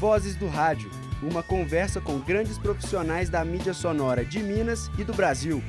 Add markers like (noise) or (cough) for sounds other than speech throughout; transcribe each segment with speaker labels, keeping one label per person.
Speaker 1: Vozes do Rádio, uma conversa com grandes profissionais da mídia sonora de Minas e do Brasil.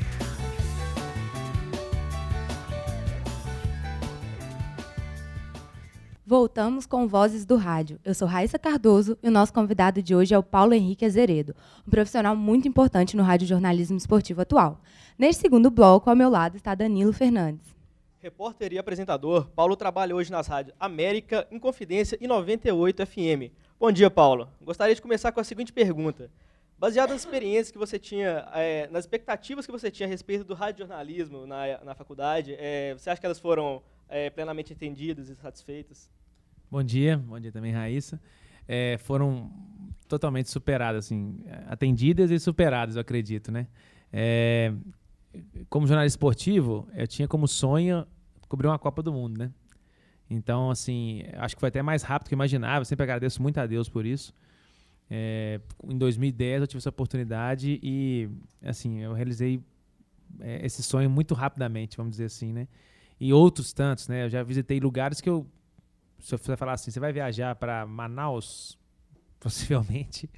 Speaker 2: Voltamos com Vozes do Rádio. Eu sou Raíssa Cardoso e o nosso convidado de hoje é o Paulo Henrique Azeredo, um profissional muito importante no rádio jornalismo esportivo atual. Neste segundo bloco, ao meu lado está Danilo Fernandes.
Speaker 3: Repórter e apresentador, Paulo trabalha hoje nas rádios América, Inconfidência e 98 FM. Bom dia, Paulo. Gostaria de começar com a seguinte pergunta. Baseado nas experiências que você tinha, é, nas expectativas que você tinha a respeito do radiojornalismo na, na faculdade, é, você acha que elas foram é, plenamente entendidas e satisfeitas?
Speaker 4: Bom dia, bom dia também, Raíssa. É, foram totalmente superadas, assim, atendidas e superadas, eu acredito, né? É, como jornalista esportivo, eu tinha como sonho cobrir uma Copa do Mundo, né? Então, assim, acho que foi até mais rápido que eu imaginava. Eu sempre agradeço muito a Deus por isso. É, em 2010 eu tive essa oportunidade e, assim, eu realizei é, esse sonho muito rapidamente, vamos dizer assim, né? E outros tantos, né? Eu já visitei lugares que eu se você falar assim, você vai viajar para Manaus, (laughs) possivelmente,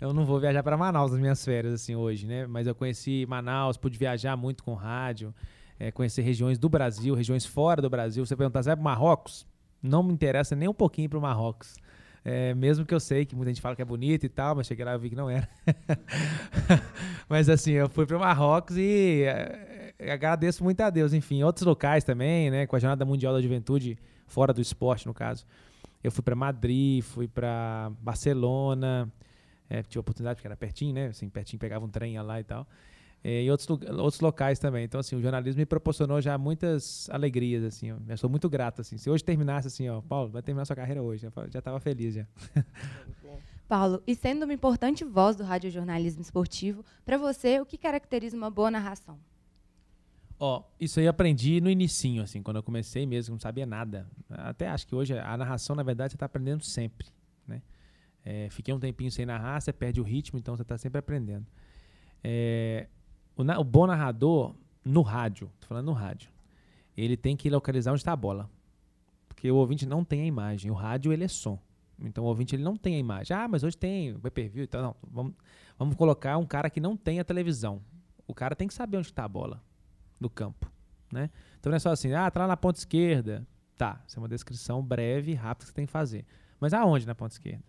Speaker 4: eu não vou viajar para Manaus nas minhas férias assim hoje, né? Mas eu conheci Manaus, pude viajar muito com rádio, é, conhecer regiões do Brasil, regiões fora do Brasil. Você perguntar, para Marrocos? Não me interessa nem um pouquinho para o Marrocos. É, mesmo que eu sei que muita gente fala que é bonito e tal, mas cheguei lá e vi que não era. (laughs) mas assim, eu fui para o Marrocos e é, agradeço muito a Deus. Enfim, outros locais também, né? Com a Jornada Mundial da Juventude, fora do esporte, no caso. Eu fui para Madrid, fui para Barcelona, é, tive a oportunidade porque era pertinho, né? Assim, pertinho pegava um trem lá e tal. É, e outros, outros locais também. Então, assim, o jornalismo me proporcionou já muitas alegrias, assim. Eu sou muito grato, assim. Se hoje terminasse assim, ó, Paulo, vai terminar sua carreira hoje. Eu já estava feliz já. (laughs)
Speaker 2: Paulo, e sendo uma importante voz do radiojornalismo esportivo, para você, o que caracteriza uma boa narração?
Speaker 4: Ó, isso aí eu aprendi no inicinho, assim, quando eu comecei mesmo, não sabia nada. Até acho que hoje a narração, na verdade, você está aprendendo sempre, né? É, fiquei um tempinho sem narrar, você perde o ritmo, então você está sempre aprendendo. É, o, o, bom narrador, no rádio, tô falando no rádio, ele tem que localizar onde está a bola. Porque o ouvinte não tem a imagem, o rádio ele é som. Então o ouvinte ele não tem a imagem. Ah, mas hoje tem o pay-per-view e tal. Não, vamos, vamos colocar um cara que não tem a televisão. O cara tem que saber onde está a bola do campo, né? Então não é só assim, ah, tá lá na ponta esquerda. Tá, isso é uma descrição breve e rápida que você tem que fazer. Mas aonde na ponta esquerda?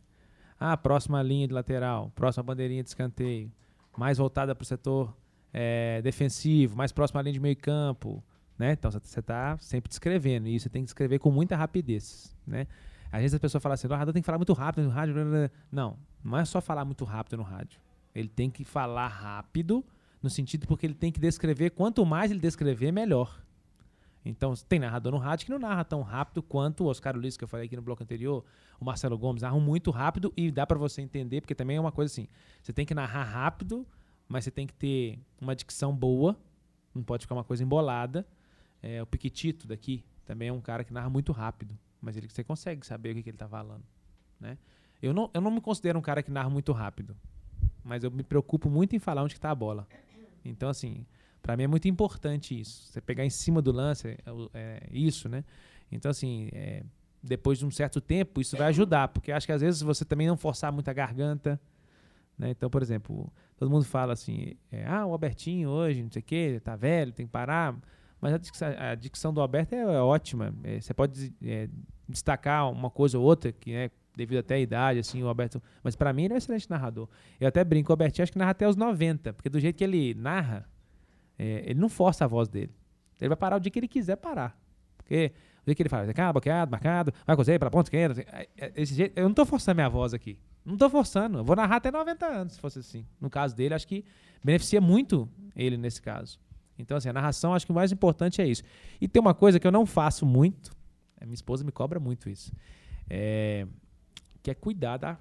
Speaker 4: Ah, próxima linha de lateral, próxima bandeirinha de escanteio, mais voltada para o setor é, defensivo, mais próxima à linha de meio campo, né? Então você está sempre descrevendo e você tem que escrever com muita rapidez, né? Às vezes a pessoa fala assim, o narrador tem que falar muito rápido no rádio. Não, não é só falar muito rápido no rádio. Ele tem que falar rápido no sentido porque ele tem que descrever, quanto mais ele descrever, melhor. Então, tem narrador no rádio que não narra tão rápido quanto o Oscar Ulisses, que eu falei aqui no bloco anterior, o Marcelo Gomes narram muito rápido e dá para você entender, porque também é uma coisa assim, você tem que narrar rápido, mas você tem que ter uma dicção boa, não pode ficar uma coisa embolada. É, o Piquitito daqui também é um cara que narra muito rápido, mas ele você consegue saber o que, que ele está falando. Né? Eu, não, eu não me considero um cara que narra muito rápido, mas eu me preocupo muito em falar onde está a bola. Então, assim, para mim é muito importante isso. Você pegar em cima do lance, é, é isso, né? Então, assim, é, depois de um certo tempo, isso vai ajudar, porque acho que às vezes você também não forçar muito a garganta. Né? Então, por exemplo, todo mundo fala assim: é, ah, o Albertinho hoje, não sei o quê, tá velho, tem que parar. Mas a dicção, a dicção do Alberto é, é ótima. É, você pode é, destacar uma coisa ou outra, que é devido até a idade, assim, o Alberto. Mas para mim ele é um excelente narrador. Eu até brinco, o Albertinho acho que narra até os 90, porque do jeito que ele narra, é, ele não força a voz dele. Ele vai parar o dia que ele quiser parar. Porque o dia que ele fala, cá, bloqueado, marcado, vai cozer para ponta esquerda. É, esse jeito, eu não tô forçando minha voz aqui. Não tô forçando. Eu vou narrar até 90 anos, se fosse assim. No caso dele, acho que beneficia muito ele nesse caso. Então, assim, a narração, acho que o mais importante é isso. E tem uma coisa que eu não faço muito, minha esposa me cobra muito isso. É, que é cuidar da,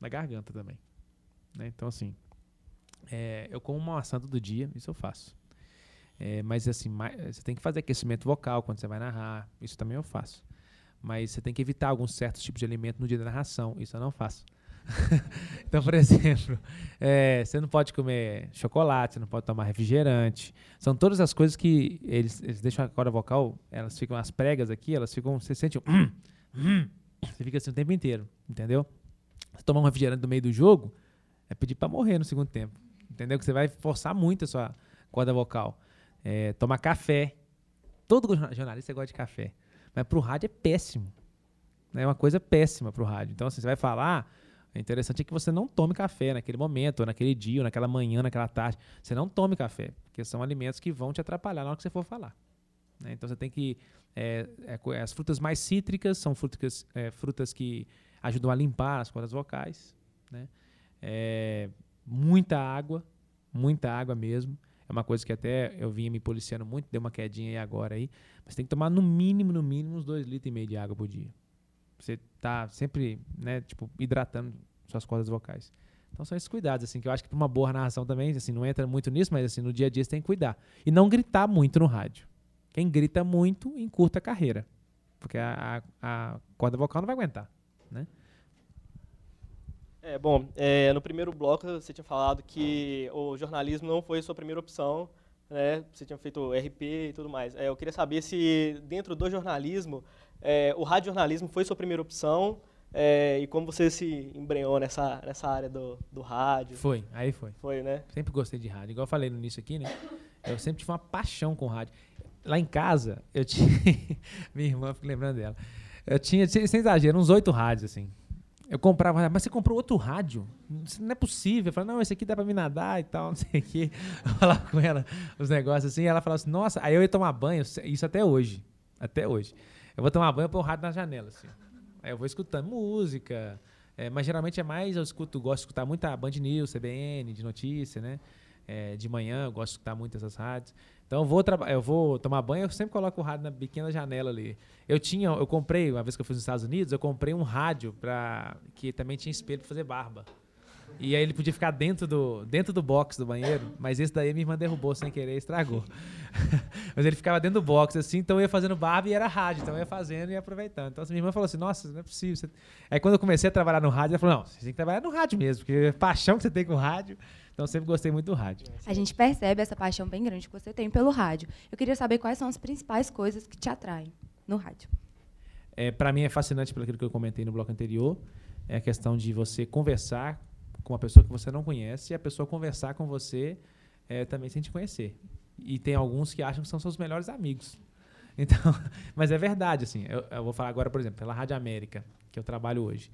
Speaker 4: da garganta também. Né? Então, assim, é, eu como uma maçã todo dia, isso eu faço. É, mas, assim, mais, você tem que fazer aquecimento vocal quando você vai narrar, isso também eu faço. Mas você tem que evitar alguns certos tipos de alimento no dia da narração, isso eu não faço. (laughs) então, por exemplo, é, você não pode comer chocolate, você não pode tomar refrigerante. São todas as coisas que eles, eles deixam a corda vocal, elas ficam, as pregas aqui, elas ficam, você sente um, hum, hum, você fica assim o tempo inteiro, entendeu? Você tomar um refrigerante no meio do jogo, é pedir para morrer no segundo tempo. Entendeu? Que você vai forçar muito a sua corda vocal. É, tomar café. Todo jornalista gosta de café. Mas pro rádio é péssimo. É uma coisa péssima pro rádio. Então, assim, você vai falar. É interessante que você não tome café naquele momento, ou naquele dia, ou naquela manhã, naquela tarde. Você não tome café, porque são alimentos que vão te atrapalhar na hora que você for falar. Né? Então você tem que. É, é, as frutas mais cítricas são frutas, é, frutas que ajudam a limpar as cordas vocais. Né? É, muita água, muita água mesmo. É uma coisa que até eu vinha me policiando muito, deu uma quedinha aí agora aí. Mas tem que tomar no mínimo, no mínimo, uns 2 litros e meio de água por dia. Você tá sempre, né, tipo, hidratando suas cordas vocais. Então são esses cuidados, assim, que eu acho que para uma boa narração também, assim, não entra muito nisso, mas assim, no dia a dia você tem que cuidar. E não gritar muito no rádio. Quem grita muito, encurta a carreira. Porque a, a, a corda vocal não vai aguentar, né?
Speaker 3: É, bom, é, no primeiro bloco você tinha falado que o jornalismo não foi a sua primeira opção, né? Você tinha feito RP e tudo mais. É, eu queria saber se dentro do jornalismo, é, o radiojornalismo foi sua primeira opção é, e como você se embrenhou nessa, nessa área do, do rádio.
Speaker 4: Foi, aí foi.
Speaker 3: Foi, né?
Speaker 4: Sempre gostei de rádio. Igual eu falei no início aqui, né? Eu sempre tive uma paixão com rádio. Lá em casa, eu tinha... (laughs) Minha irmã, fico lembrando dela. Eu tinha, sem exagero, uns oito rádios, assim. Eu comprava, mas você comprou outro rádio? Não é possível. Eu falei, não, esse aqui dá pra me nadar e tal, (laughs) não sei o quê. Eu falava com ela os negócios assim, e ela falava assim, nossa, aí eu ia tomar banho, isso até hoje. Até hoje. Eu vou tomar banho, eu ponho o rádio na janela, assim. Aí eu vou escutando música, é, mas geralmente é mais, eu escuto, gosto de escutar muita Band News, CBN, de notícia, né? É, de manhã, eu gosto de escutar muito essas rádios. Então eu vou, eu vou tomar banho, eu sempre coloco o rádio na pequena janela ali. Eu tinha, eu comprei, uma vez que eu fui nos Estados Unidos, eu comprei um rádio para que também tinha espelho para fazer barba. E aí ele podia ficar dentro do, dentro do box do banheiro, mas esse daí minha irmã derrubou sem querer, estragou. (laughs) mas ele ficava dentro do box, assim, então eu ia fazendo barba e era rádio, então eu ia fazendo e ia aproveitando. Então assim, minha irmã falou assim, nossa, não é possível. Você... Aí quando eu comecei a trabalhar no rádio, ela falou, não, você tem que trabalhar no rádio mesmo, porque a paixão que você tem com rádio então sempre gostei muito do rádio.
Speaker 2: A gente percebe essa paixão bem grande que você tem pelo rádio. Eu queria saber quais são as principais coisas que te atraem no rádio.
Speaker 4: É, Para mim é fascinante pelo que eu comentei no bloco anterior, é a questão de você conversar com uma pessoa que você não conhece e a pessoa conversar com você é, também sem te conhecer. E tem alguns que acham que são seus melhores amigos. (laughs) Então, (laughs) mas é verdade, assim. Eu, eu vou falar agora, por exemplo, pela Rádio América, que eu trabalho hoje.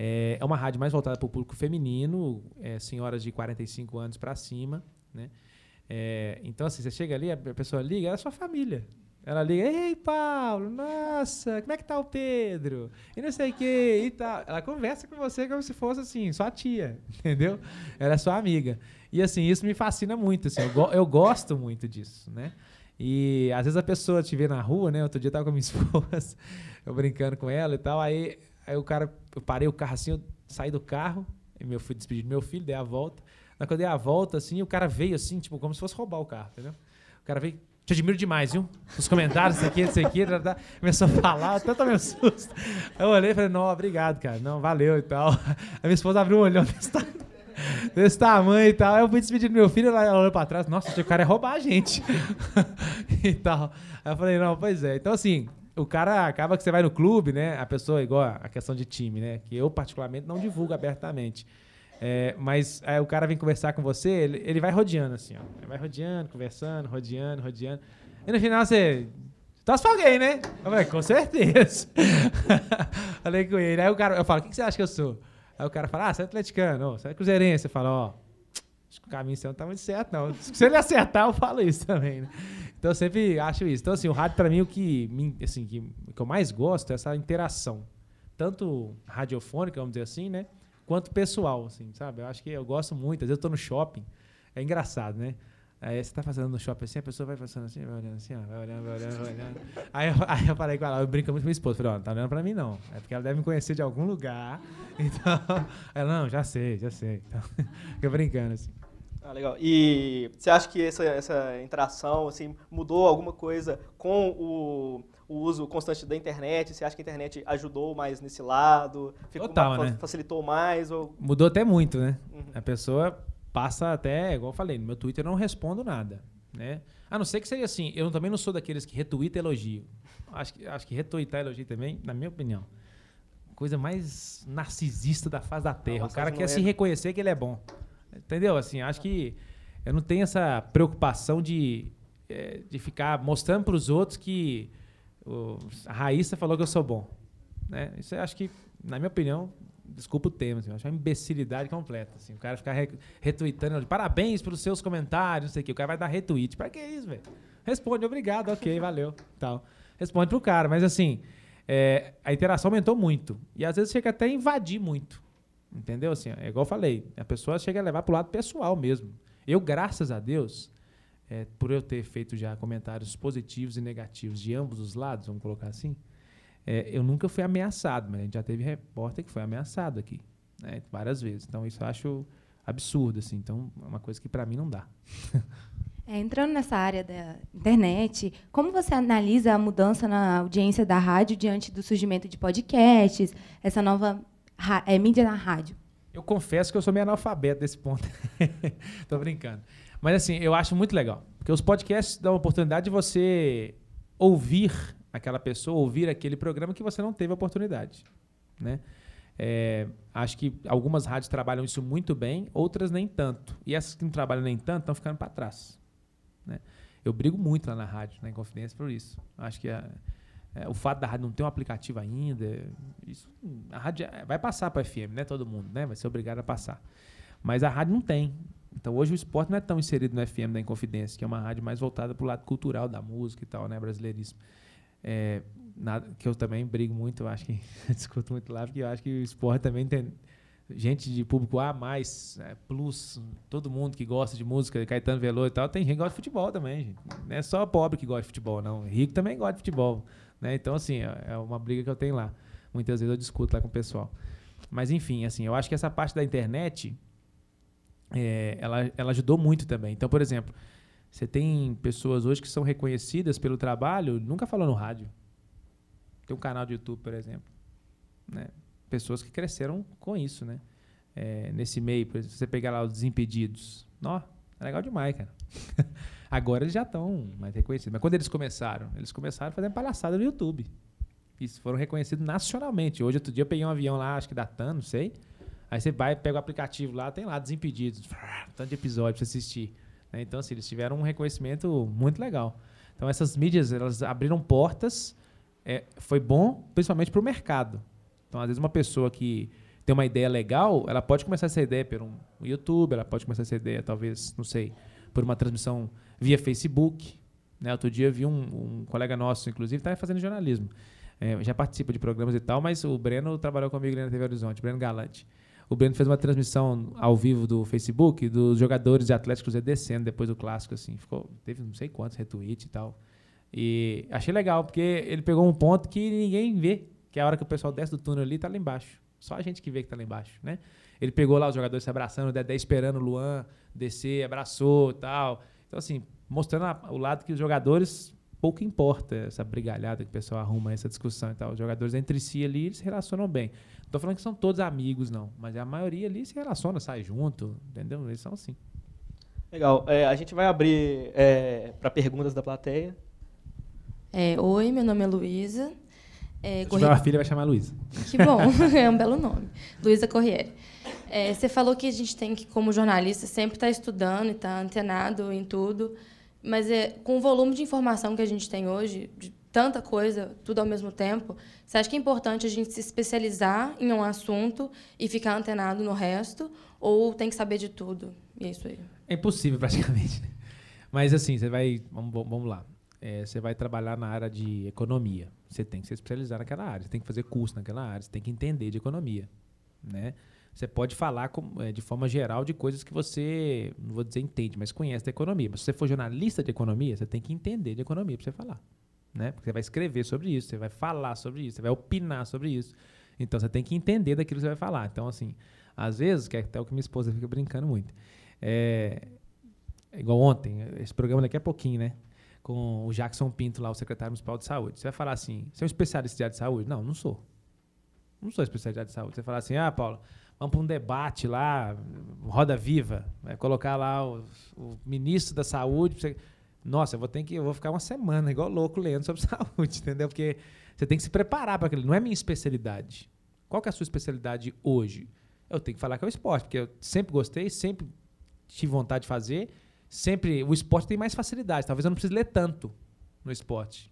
Speaker 4: É, é uma rádio mais voltada para o público feminino, é, senhoras de 45 anos para cima. Né? É, então, assim, você chega ali, a pessoa liga, é a sua família. Ela liga, ei, Paulo, nossa, como é que tá o Pedro? E não sei o que e tal. Ela conversa com você como se fosse, assim, sua tia, (laughs) entendeu? Ela é sua amiga. E, assim, isso me fascina muito, assim, eu, go eu gosto muito disso, né? E, às vezes, a pessoa te vê na rua, né? Outro dia eu tava com a minha (laughs) esposa, eu brincando com ela e tal, aí Aí o cara, eu parei o carro assim, eu saí do carro, e meu, fui despedir do meu filho, dei a volta. Na que eu dei a volta, assim, o cara veio assim, tipo, como se fosse roubar o carro, entendeu? O cara veio, te admiro demais, viu? Os comentários, isso aqui, isso aqui, tá, tá. começou a falar, até tomei um susto. Eu olhei e falei, não, obrigado, cara, não, valeu e tal. A minha esposa abriu um olhão desse, desse tamanho e tal. Aí eu fui despedir do meu filho, ela olhou pra trás, nossa, o cara é roubar a gente. (laughs) e tal. Aí eu falei, não, pois é. Então, assim, o cara acaba que você vai no clube, né? A pessoa, igual a questão de time, né? Que eu, particularmente, não divulgo abertamente. É, mas o cara vem conversar com você, ele, ele vai rodeando assim, ó. Ele vai rodeando, conversando, rodeando, rodeando. E no final você. Torce pra alguém, né? Eu falei, com certeza. (laughs) falei com ele. Aí o cara, eu falo, o que, que você acha que eu sou? Aí o cara fala, ah, você é atleticano, você é cruzeirense. Você fala, ó, acho que o caminho seu não tá muito certo, não. Se ele acertar, eu falo isso também, né? Então eu sempre acho isso. Então, assim, o rádio, para mim, o que, assim, que, que eu mais gosto é essa interação. Tanto radiofônica, vamos dizer assim, né? Quanto pessoal, assim, sabe? Eu acho que eu gosto muito. Às vezes eu tô no shopping. É engraçado, né? Aí você tá fazendo no shopping assim, a pessoa vai passando assim, vai olhando assim, ó, vai olhando, vai olhando, vai olhando. Aí eu, (laughs) aí eu falei com ela, eu brinco muito com minha esposa. Falei, ó, não tá olhando pra mim não. É porque ela deve me conhecer de algum lugar. (laughs) Então, ela, não, já sei, já sei. Então, (laughs) fica brincando assim.
Speaker 3: Ah, legal. E você acha que essa, essa interação assim, mudou alguma coisa com o, o uso constante da internet? Você acha que a internet ajudou mais nesse lado?
Speaker 4: Ficou Total,
Speaker 3: mais,
Speaker 4: né?
Speaker 3: Facilitou mais? Ou...
Speaker 4: Mudou até muito, né? Uhum. A pessoa passa até, igual eu falei, no meu Twitter eu não respondo nada. Né? A não ser que seja assim, eu também não sou daqueles que retweetam elogio. Acho que, acho que retweetar elogio também, na minha opinião, coisa mais narcisista da face da Terra.
Speaker 3: Nossa,
Speaker 4: o cara
Speaker 3: não
Speaker 4: quer
Speaker 3: é-
Speaker 4: se reconhecer que ele é bom. Entendeu? Assim, acho que eu não tenho essa preocupação de, eh, de ficar mostrando para os outros que o, a Raíssa falou que eu sou bom. Né? Isso acho que, na minha opinião, desculpa o termo, assim, eu acho uma imbecilidade completa. Assim, o cara ficar re, retweetando, parabéns pelos seus comentários, não sei o que. O cara vai dar retweet. Pra que isso, velho? Responde, obrigado, ok, valeu. Tal. Responde pro cara. Mas assim, é, a interação aumentou muito. E às vezes chega até a invadir muito. Entendeu? Assim, é igual eu falei, a pessoa chega a levar pro lado pessoal mesmo. Eu, graças a Deus, é, por eu ter feito já comentários positivos e negativos de ambos os lados, vamos colocar assim, é, eu nunca fui ameaçado, mas a gente já teve repórter que foi ameaçado aqui, né, várias vezes. Então isso eu acho absurdo, assim. Então é uma coisa que para mim não dá. (laughs)
Speaker 2: É, entrando nessa área da internet, como você analisa a mudança na audiência da rádio diante do surgimento de podcasts, essa nova é, mídia na rádio?
Speaker 4: Eu confesso que eu sou meio analfabeto desse ponto. (laughs) Tô brincando. Mas assim, eu acho muito legal. Porque os podcasts dão a oportunidade de você ouvir aquela pessoa, ouvir aquele programa que você não teve a oportunidade. Né? É, acho que algumas rádios trabalham isso muito bem, outras nem tanto. E essas que não trabalham nem tanto estão ficando para trás. Né? Eu brigo muito lá na rádio, na Inconfidência, por isso. Acho que a- é, o fato da rádio não ter um aplicativo ainda, isso, a rádio é- vai passar para FM, né? Todo mundo, né? Vai ser obrigado a passar. Mas a rádio não tem. Então hoje o esporte não é tão inserido no FM da Inconfidência, que é uma rádio mais voltada para o lado cultural da música e tal, né? Brasileirismo. É, nada, que eu também brigo muito, eu acho que (laughs) discuto muito lá, porque eu acho que o esporte também tem gente de público A, mais, é, plus, todo mundo que gosta de música, Caetano Veloso e tal, tem gente que gosta de futebol também, gente. Não é só pobre que gosta de futebol, não. Rico também gosta de futebol. Né? Então, assim, é é uma briga que eu tenho lá. Muitas vezes eu discuto lá com o pessoal. Mas, enfim, assim, eu acho que essa parte da internet, é, ela, ela ajudou muito também. Então, por exemplo, você tem pessoas hoje que são reconhecidas pelo trabalho, nunca falou no rádio. Tem um canal de YouTube, por exemplo. Né? Pessoas que cresceram com isso, né? É, nesse meio, por exemplo, você pegar lá os Desimpedidos. Ó, é legal demais, cara. (laughs) Agora eles já estão mais reconhecidos. Mas quando eles começaram? Eles começaram fazendo palhaçada no YouTube. E foram reconhecidos nacionalmente. Hoje, outro dia, eu peguei um avião lá, acho que da TAN, não sei. Aí você vai, pega o aplicativo lá, tem lá Desimpedidos. Tanto de episódio pra você assistir. né? Então, assim, eles tiveram um reconhecimento muito legal. Então, essas mídias, elas abriram portas. É, foi bom, principalmente para o mercado. Então, às vezes, uma pessoa que tem uma ideia legal, ela pode começar essa ideia por um YouTube, ela pode começar essa ideia, talvez, não sei, por uma transmissão via Facebook. Né? Outro dia vi um, um colega nosso, inclusive, está fazendo jornalismo. É, já participa de programas e tal, mas o Breno trabalhou comigo na TV Horizonte, Breno Galante. O Breno fez uma transmissão ao vivo do Facebook dos jogadores de Atlético Cruzeiro descendo depois do clássico, assim. Ficou, teve não sei quantos retweets e tal. E achei legal, porque ele pegou um ponto que ninguém vê, que é a hora que o pessoal desce do túnel ali, tá lá embaixo. Só a gente que vê que tá lá embaixo, né? Ele pegou lá os jogadores se abraçando, o Dedé esperando o Luan descer, abraçou e tal. Então, assim, mostrando a- o lado que os jogadores pouco importa essa brigalhada que o pessoal arruma, essa discussão e tal. Os jogadores entre si ali, eles se relacionam bem. Não tô falando que são todos amigos, não. Mas a maioria ali se relaciona, sai junto, entendeu? Eles são assim.
Speaker 3: Legal. É, a gente vai abrir para perguntas da plateia.
Speaker 5: É, Oi, meu nome é Luísa. É,
Speaker 4: Se
Speaker 5: corri-
Speaker 4: tiver uma filha, vai chamar Luísa.
Speaker 5: Que bom, (laughs) (laughs) é um belo nome. Luísa Corriere. É, você falou que a gente tem que, como jornalista, sempre estar estudando e estar antenado em tudo. Mas é, com o volume de informação que a gente tem hoje, de tanta coisa, tudo ao mesmo tempo, você acha que é importante a gente se especializar em um assunto e ficar antenado no resto? Ou tem que saber de tudo? E é isso aí.
Speaker 4: É impossível, (laughs) praticamente. né? Mas assim, você vai. Vamos, vamos lá. É, você vai trabalhar na área de economia. Você tem que se especializar naquela área. Você tem que fazer curso naquela área. Você tem que entender de economia. Né? Você pode falar com- é, de forma geral de coisas que você, não vou dizer entende, mas conhece da economia. Mas se você for jornalista de economia, você tem que entender de economia para você falar. Né? Porque você vai escrever sobre isso, você vai falar sobre isso, você vai opinar sobre isso. Então você tem que entender daquilo que você vai falar. Então, assim, às vezes, que é até o que minha esposa fica brincando muito. É, igual ontem, esse programa daqui a pouquinho, né? Com o Jackson Pinto lá, o secretário municipal de saúde. Você vai falar assim, você é um especialista de saúde? Não, não sou. Não sou especialista de saúde. Você fala assim, ah, Paulo, vamos para um debate lá, roda viva, vai colocar lá o, o ministro da saúde. Você... Nossa, eu vou ter que, eu vou ficar uma semana igual louco lendo sobre (laughs) saúde, entendeu? Porque você tem que se preparar para aquilo. Não é minha especialidade. Qual que é a sua especialidade hoje? Eu tenho que falar que é o esporte, porque eu sempre gostei, sempre tive vontade de fazer. Sempre o esporte tem mais facilidade. Talvez eu não precise ler tanto no esporte.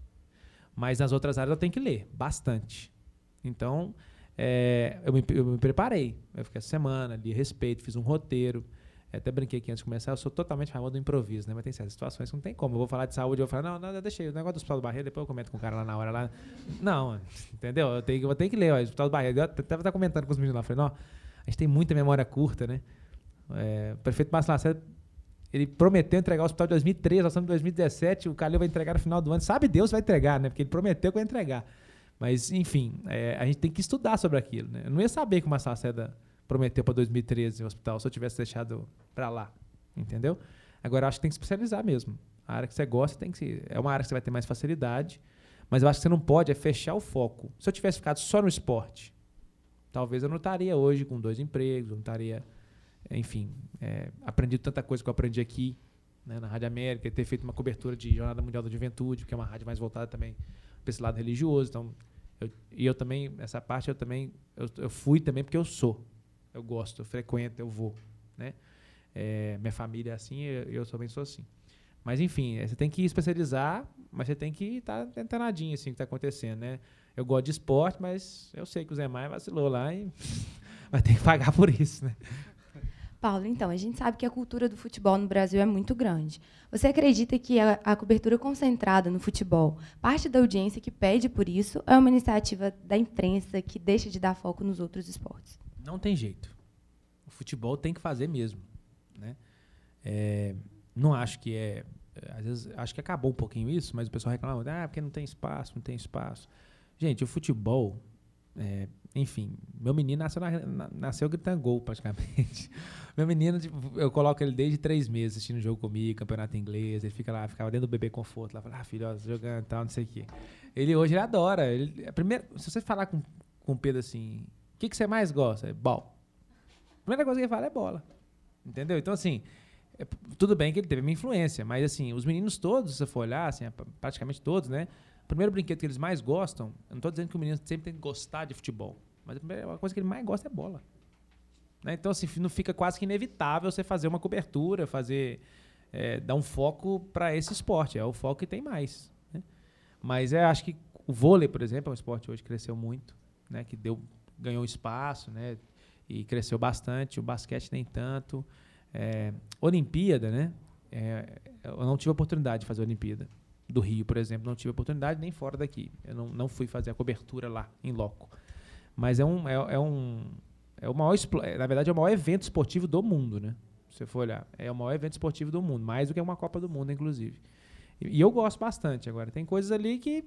Speaker 4: Mas nas outras áreas eu tenho que ler bastante. Então, é, eu, me, eu, me, preparei. Eu fiquei essa semana, li respeito, fiz um roteiro. Até brinquei aqui antes de começar, eu sou totalmente favor do improviso, né? Mas tem certas situações que não tem como. Eu vou falar de saúde, eu vou falar, não, não, deixei, o negócio do hospital do Barreiro, depois eu comento com o cara lá na hora lá. Não, entendeu? Eu tenho, eu tenho que ler, ó, hospital do Barreiro. Eu até estava comentando com os meninos lá, falei, não, a gente tem muita memória curta, né? É, o prefeito Márcio Lacerda, ele prometeu entregar o hospital em 2013, nós estamos em 2017, o Calil vai entregar no final do ano. Sabe Deus vai entregar, né? Porque ele prometeu que vai entregar. Mas, enfim, é, a gente tem que estudar sobre aquilo, né? Eu não ia saber que o Lacerda prometeu para 2013 o hospital se eu tivesse deixado para lá, entendeu? Agora, acho que tem que especializar mesmo. A área que você gosta tem que ser, é uma área que você vai ter mais facilidade, mas eu acho que você não pode é fechar o foco. Se eu tivesse ficado só no esporte, talvez eu não estaria hoje com dois empregos, não estaria, enfim, é, aprendido tanta coisa que eu aprendi aqui né, na Rádio América, ter feito uma cobertura de Jornada Mundial da Juventude, que é uma rádio mais voltada também para esse lado religioso. Então, eu, e eu também, essa parte eu também, eu, eu fui também porque eu sou eu gosto, eu frequento, eu vou, né? É, minha família é assim, eu, eu também sou assim. Mas enfim, é, você tem que especializar, mas você tem que estar tá antenadinho assim, que está acontecendo, né? Eu gosto de esporte, mas eu sei que o Zé Maia vacilou lá e (laughs) vai ter que pagar por isso, né?
Speaker 2: Paulo, então, a gente sabe que a cultura do futebol no Brasil é muito grande. Você acredita que a, a, cobertura concentrada no futebol, parte da audiência que pede por isso, é uma iniciativa da imprensa que deixa de dar foco nos outros esportes?
Speaker 4: Não tem jeito. O futebol tem que fazer mesmo. Né? É, não acho que é. Às vezes acho que acabou um pouquinho isso, mas o pessoal reclama, ah, porque não tem espaço, não tem espaço. Gente, o futebol, é, enfim, meu menino nasceu, na, nasceu gritando gol, praticamente. (laughs) meu menino, tipo, eu coloco ele desde três meses assistindo jogo comigo, campeonato inglês, ele fica lá, ficava dentro do bebê conforto, lá, fala, ah, filho, ó, jogando e tal, não sei o quê. Ele hoje ele adora. Ele, a primeira, se você falar com, com o Pedro assim, o que, que você mais gosta? É bola. A primeira coisa que ele fala é bola. Entendeu? Então, assim, é, tudo bem que ele teve uma influência, mas, assim, os meninos todos, se você for olhar, assim, é, praticamente todos, né? O primeiro brinquedo que eles mais gostam, eu não estou dizendo que o menino sempre tem que gostar de futebol, mas a coisa que ele mais gosta é bola. Né? Então, assim, não fica quase que inevitável você fazer uma cobertura, fazer. É, dar um foco para esse esporte. É o foco que tem mais. Né? Mas é, acho que o vôlei, por exemplo, é um esporte hoje que cresceu muito, né? que deu ganhou espaço, né? E cresceu bastante. O basquete nem tanto. É, Olimpíada, né? É, eu não tive oportunidade de fazer a Olimpíada do Rio, por exemplo, não tive oportunidade nem fora daqui. Eu não, não fui fazer a cobertura lá, em loco. Mas é um, é, é um, é o maior, é, na verdade, é o maior evento esportivo do mundo, né? Se você for olhar, é o maior evento esportivo do mundo, mais do que uma Copa do Mundo, inclusive. E, e eu gosto bastante. Agora, tem coisas ali que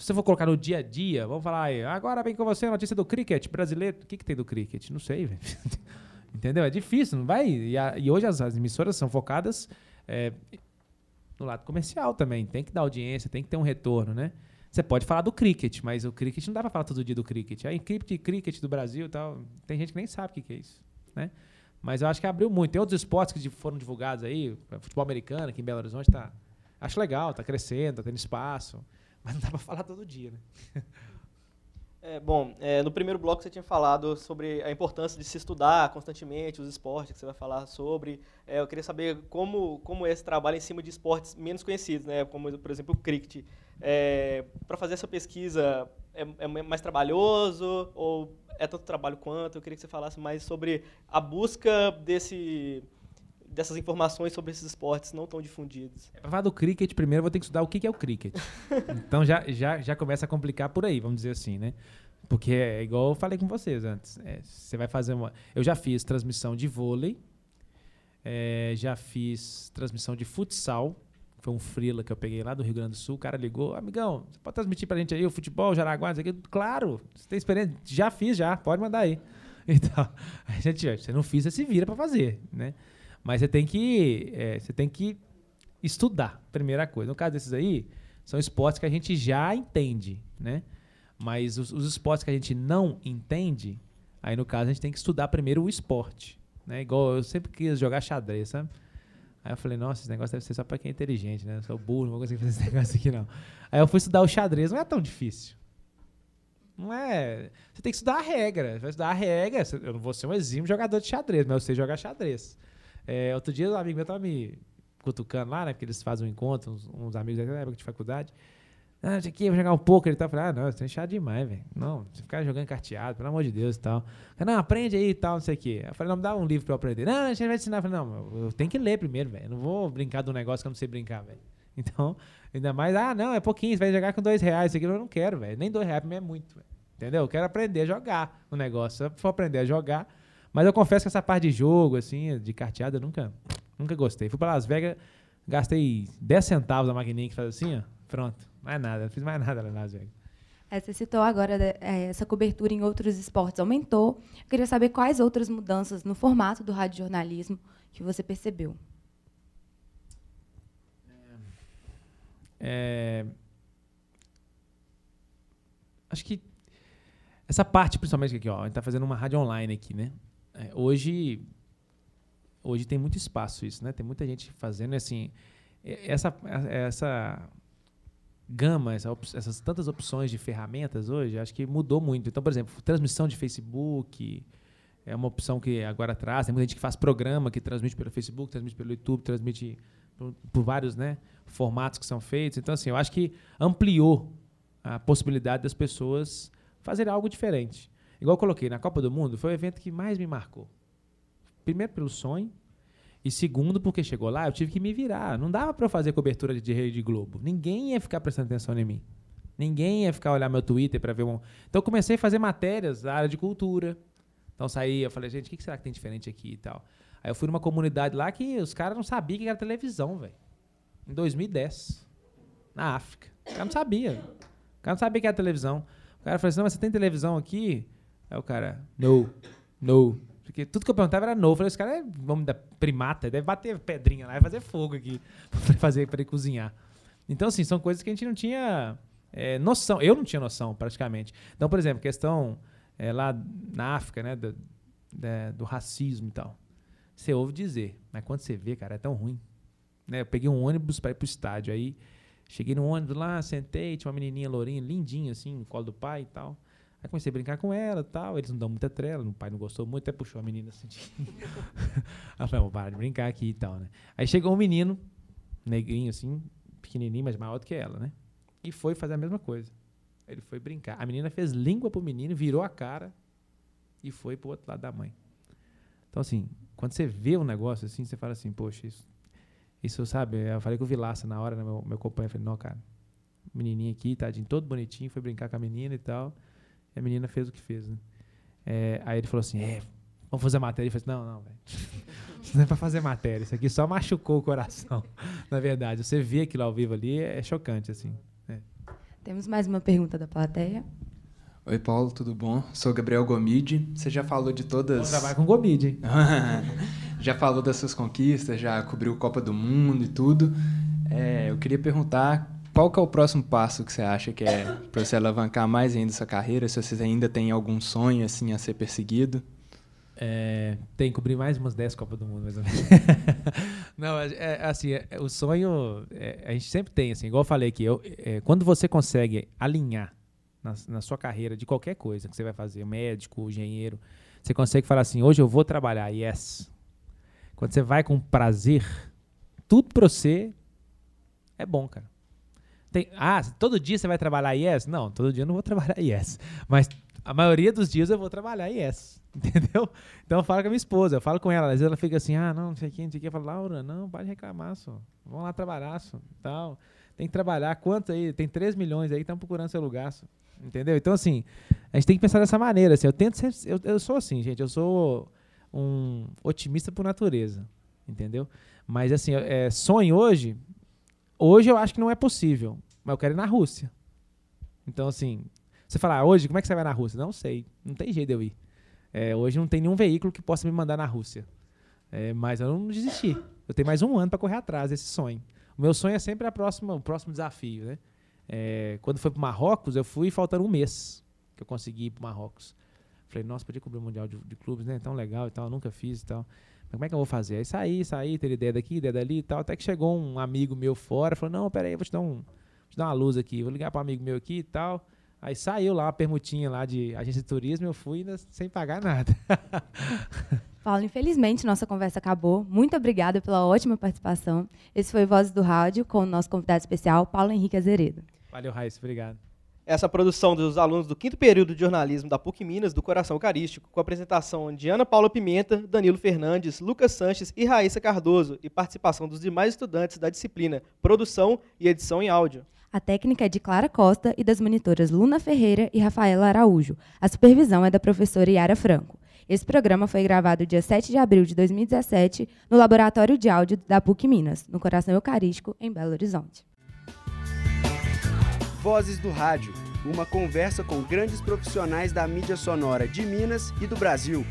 Speaker 4: se você for colocar no dia a dia, vamos falar aí, agora vem com você a notícia do cricket brasileiro. O que, que tem do cricket? Não sei, velho. (laughs) Entendeu? É difícil, não vai. E, a, e hoje as, as, emissoras são focadas é, no lado comercial também. Tem que dar audiência, tem que ter um retorno, né? Você pode falar do cricket, mas o cricket não dá pra falar todo dia do cricket. A equipe de cricket do Brasil e tal, tem gente que nem sabe o que, que é isso, né? Mas eu acho que abriu muito. Tem outros esportes que foram divulgados aí, futebol americano aqui em Belo Horizonte tá. Acho legal, tá crescendo, tá tendo espaço. Mas não dá para falar todo dia, né? (laughs)
Speaker 3: É, bom, é, no primeiro bloco você tinha falado sobre a importância de se estudar constantemente os esportes que você vai falar sobre. É, eu queria saber como, como é esse trabalho em cima de esportes menos conhecidos, né? como, por exemplo, o cricket. É, para fazer essa pesquisa, é, é, mais trabalhoso ou é tanto trabalho quanto? Eu queria que você falasse mais sobre a busca desse dessas informações sobre esses esportes não tão difundidos.
Speaker 4: É, para falar do cricket, primeiro eu vou ter que estudar o que é o cricket. (laughs) então já, já, já começa a complicar por aí, vamos dizer assim, né? Porque é igual eu falei com vocês antes. É, você vai fazer uma. Eu já fiz transmissão de vôlei, é, já fiz transmissão de futsal. Foi um freela que eu peguei lá do Rio Grande do Sul. O cara ligou, amigão, você pode transmitir pra gente aí o futebol, Jaraguá, isso aqui? Claro, você tem experiência. Já fiz, já, pode mandar aí. (laughs) Então, a gente, você não fiz, você se vira para fazer, né? Mas você tem que, é, você tem que estudar, primeira coisa. No caso desses aí, são esportes que a gente já entende, né? Mas os, os esportes que a gente não entende, aí no caso a gente tem que estudar primeiro o esporte, né? Igual eu sempre quis jogar xadrez, sabe? Aí eu falei, nossa, esse negócio deve ser só pra quem é inteligente, né? Eu sou burro, não vou conseguir fazer esse (laughs) negócio aqui não. Aí eu fui estudar o xadrez, não é tão difícil. Não é. Você tem que estudar a regra. Você vai estudar a regra. Eu não vou ser um exímio jogador de xadrez, mas eu sei jogar xadrez. É, outro dia, um amigo meu tava me cutucando lá, né? Porque eles fazem um encontro, uns, uns amigos da época de faculdade. Ah, isso aqui, vou jogar um pouco. Ele tá falando, ah, não, você é chato demais, velho. Não, você ficar jogando carteado, pelo amor de Deus e tal. Não, aprende aí e tal, não sei o quê. Eu falei, não, me dá um livro pra eu aprender. Não, a gente vai ensinar. Eu falei, não, eu tenho que ler primeiro, velho. Não vou brincar de um negócio que eu não sei brincar, velho. (laughs) Então, ainda mais, ah, não, é pouquinho, você vai jogar com dois reais. Isso aqui eu não quero, velho. Nem dois reais pra mim é muito, velho. Entendeu? Eu quero aprender a jogar o negócio. Se eu for aprender a jogar. Mas eu confesso que essa parte de jogo, assim, de carteada, eu nunca, nunca gostei. Fui pra Las Vegas, gastei 10 centavos na maquininha que faz assim, ó. Pronto. Mais nada. Não fiz mais (laughs) nada lá em Las Vegas.
Speaker 2: É, você citou agora é, essa cobertura em outros esportes aumentou. Eu queria saber quais outras mudanças no formato do radiojornalismo que você percebeu.
Speaker 4: É, acho que essa parte, principalmente aqui, ó, a gente está fazendo uma rádio online aqui, né? É, hoje, hoje tem muito espaço isso, né? Tem muita gente fazendo, assim, essa, essa gama, essa, essas tantas opções de ferramentas hoje, acho que mudou muito. Então, por exemplo, transmissão de Facebook é uma opção que agora traz. Tem muita gente que faz programa, que transmite pelo Facebook, transmite pelo YouTube, transmite por, por vários, né? formatos que são feitos. Então, assim, eu acho que ampliou a possibilidade das pessoas fazerem algo diferente. Igual eu coloquei, na Copa do Mundo foi o evento que mais me marcou. Primeiro pelo sonho, e segundo porque chegou lá, eu tive que me virar. Não dava para eu fazer cobertura de Rede Globo. Ninguém ia ficar prestando atenção em mim. Ninguém ia ficar olhar meu Twitter para ver um. Então eu comecei a fazer matérias da área de cultura. Então saía, eu falei, gente, o que será que tem diferente aqui e tal? Aí eu fui numa comunidade lá que os caras não sabiam que era televisão, velho em 2010, na África. O cara não sabia. O cara não sabia que era televisão. O cara falou assim: não, mas você tem televisão aqui? Aí o cara, no, no. Porque tudo que eu perguntava era no. Eu falei: esse cara é, vamos da primata, deve bater pedrinha lá e fazer fogo aqui (laughs) para fazer para ele cozinhar. Então, assim, são coisas que a gente não tinha é, noção. Eu não tinha noção, praticamente. Então, por exemplo, questão é, lá na África, né, do, do racismo e tal. Você ouve dizer, mas quando você vê, cara, é tão ruim. Né? Eu peguei um ônibus para ir pro estádio. Aí cheguei no ônibus lá, sentei, tinha uma menininha lourinha, lindinha, assim, no colo do pai e tal. Aí comecei a brincar com ela tal. Eles não dão muita trela, o pai não gostou muito, até puxou a menina assim. (laughs) Eu falei, vou parar de brincar aqui e tal, né? Aí chegou um menino, negrinho assim, pequenininho, mas maior do que ela, né? E foi fazer a mesma coisa. Ele foi brincar. A menina fez língua pro menino, virou a cara e foi pro outro lado da mãe. Então, assim, quando você vê um negócio assim, você fala assim, poxa, isso isso, sabe? Eu falei com o Vilaça na hora, né, meu, meu companheiro. Falei, não, cara, menininho aqui, tadinho, todo bonitinho, foi brincar com a menina e tal. E a menina fez o que fez, né? É, aí ele falou assim, é, vamos fazer matéria. Eu falei assim, não, não, velho. Isso não é pra fazer matéria. Isso aqui só machucou o coração. (laughs) Na verdade, você vê aquilo ao vivo ali, é chocante, assim. É.
Speaker 2: Temos mais uma pergunta da plateia.
Speaker 6: Oi, Paulo, tudo bom? Sou Gabriel Gomide. Você já falou de todas.
Speaker 4: Vou trabalhar com Gomide, hein? (laughs)
Speaker 6: já falou das suas conquistas, já cobriu Copa do Mundo e tudo. É, eu queria perguntar qual que é o próximo passo que você acha que é para você alavancar mais ainda sua carreira? Se você ainda tem algum sonho assim a ser perseguido?
Speaker 4: É, tem cobrir mais umas 10 Copas do Mundo, mais ou menos. (laughs) Não, é, é assim, é, o sonho é, a gente sempre tem, assim, igual eu falei aqui, eu, é, quando você consegue alinhar na, na, sua carreira de qualquer coisa que você vai fazer, médico, engenheiro, você consegue falar assim, hoje eu vou trabalhar, yes. Quando você vai com prazer, tudo para você é bom, cara. Tem, ah, todo dia você vai trabalhar yes? Não, todo dia eu não vou trabalhar (laughs) yes. Mas a maioria dos dias eu vou trabalhar yes. (laughs) Entendeu? Então eu falo com a minha esposa, eu falo com ela, às vezes ela fica assim, ah, não, não sei o que, não sei o que. Eu falo, Laura, não, pode reclamar, só. Vamos lá trabalhar, só. Tal. Tem que trabalhar. Quanto aí? Tem 3 milhões aí que estão procurando seu lugar, só. Entendeu? Então, assim, a gente tem que pensar dessa maneira. Assim, eu tento ser, eu, eu sou assim, gente. Eu sou um otimista por natureza, entendeu? Mas assim, é, sonho hoje, hoje eu acho que não é possível, mas eu quero ir na Rússia. Então assim, você fala, ah, hoje como é que você vai na Rússia? Não sei, não tem jeito de eu ir. É, hoje não tem nenhum veículo que possa me mandar na Rússia. É, mas eu não desisti. Eu tenho mais um ano para correr atrás desse sonho. O meu sonho é sempre a próxima, o próximo desafio, né? É, quando foi para Marrocos, eu fui faltando um mês que eu consegui ir para Marrocos. Falei, nossa, podia cobrir o Mundial de, de, Clubes, né? Tão legal e tal, nunca fiz e tal. Como é que eu vou fazer? Aí saí, saí, ter ideia daqui, ideia dali e tal. Até que chegou um amigo meu fora, falou, não, peraí, vou te dar um. Vou te dar uma luz aqui, vou ligar para um amigo meu aqui e tal. Aí saiu lá uma permutinha lá de agência de turismo, eu fui sem pagar nada. (laughs)
Speaker 2: Paulo, infelizmente nossa conversa acabou. Muito obrigada pela ótima participação. Esse foi Vozes do Rádio com o nosso convidado especial, Paulo Henrique Azeredo.
Speaker 4: Valeu, Raíssa, obrigado.
Speaker 3: Essa produção dos alunos do quinto período de jornalismo da PUC Minas, do Coração Eucarístico, com a apresentação de Ana Paula Pimenta, Danilo Fernandes, Lucas Sanches e Raíssa Cardoso, e participação dos demais estudantes da disciplina Produção e Edição em Áudio.
Speaker 2: A técnica é de Clara Costa e das monitoras Luna Ferreira e Rafaela Araújo. A supervisão é da professora Yara Franco. Esse programa foi gravado dia 7 de abril de 2017 no Laboratório de Áudio da PUC Minas, no Coração Eucarístico, em Belo Horizonte.
Speaker 1: Vozes do Rádio, uma conversa com grandes profissionais da mídia sonora de Minas e do Brasil.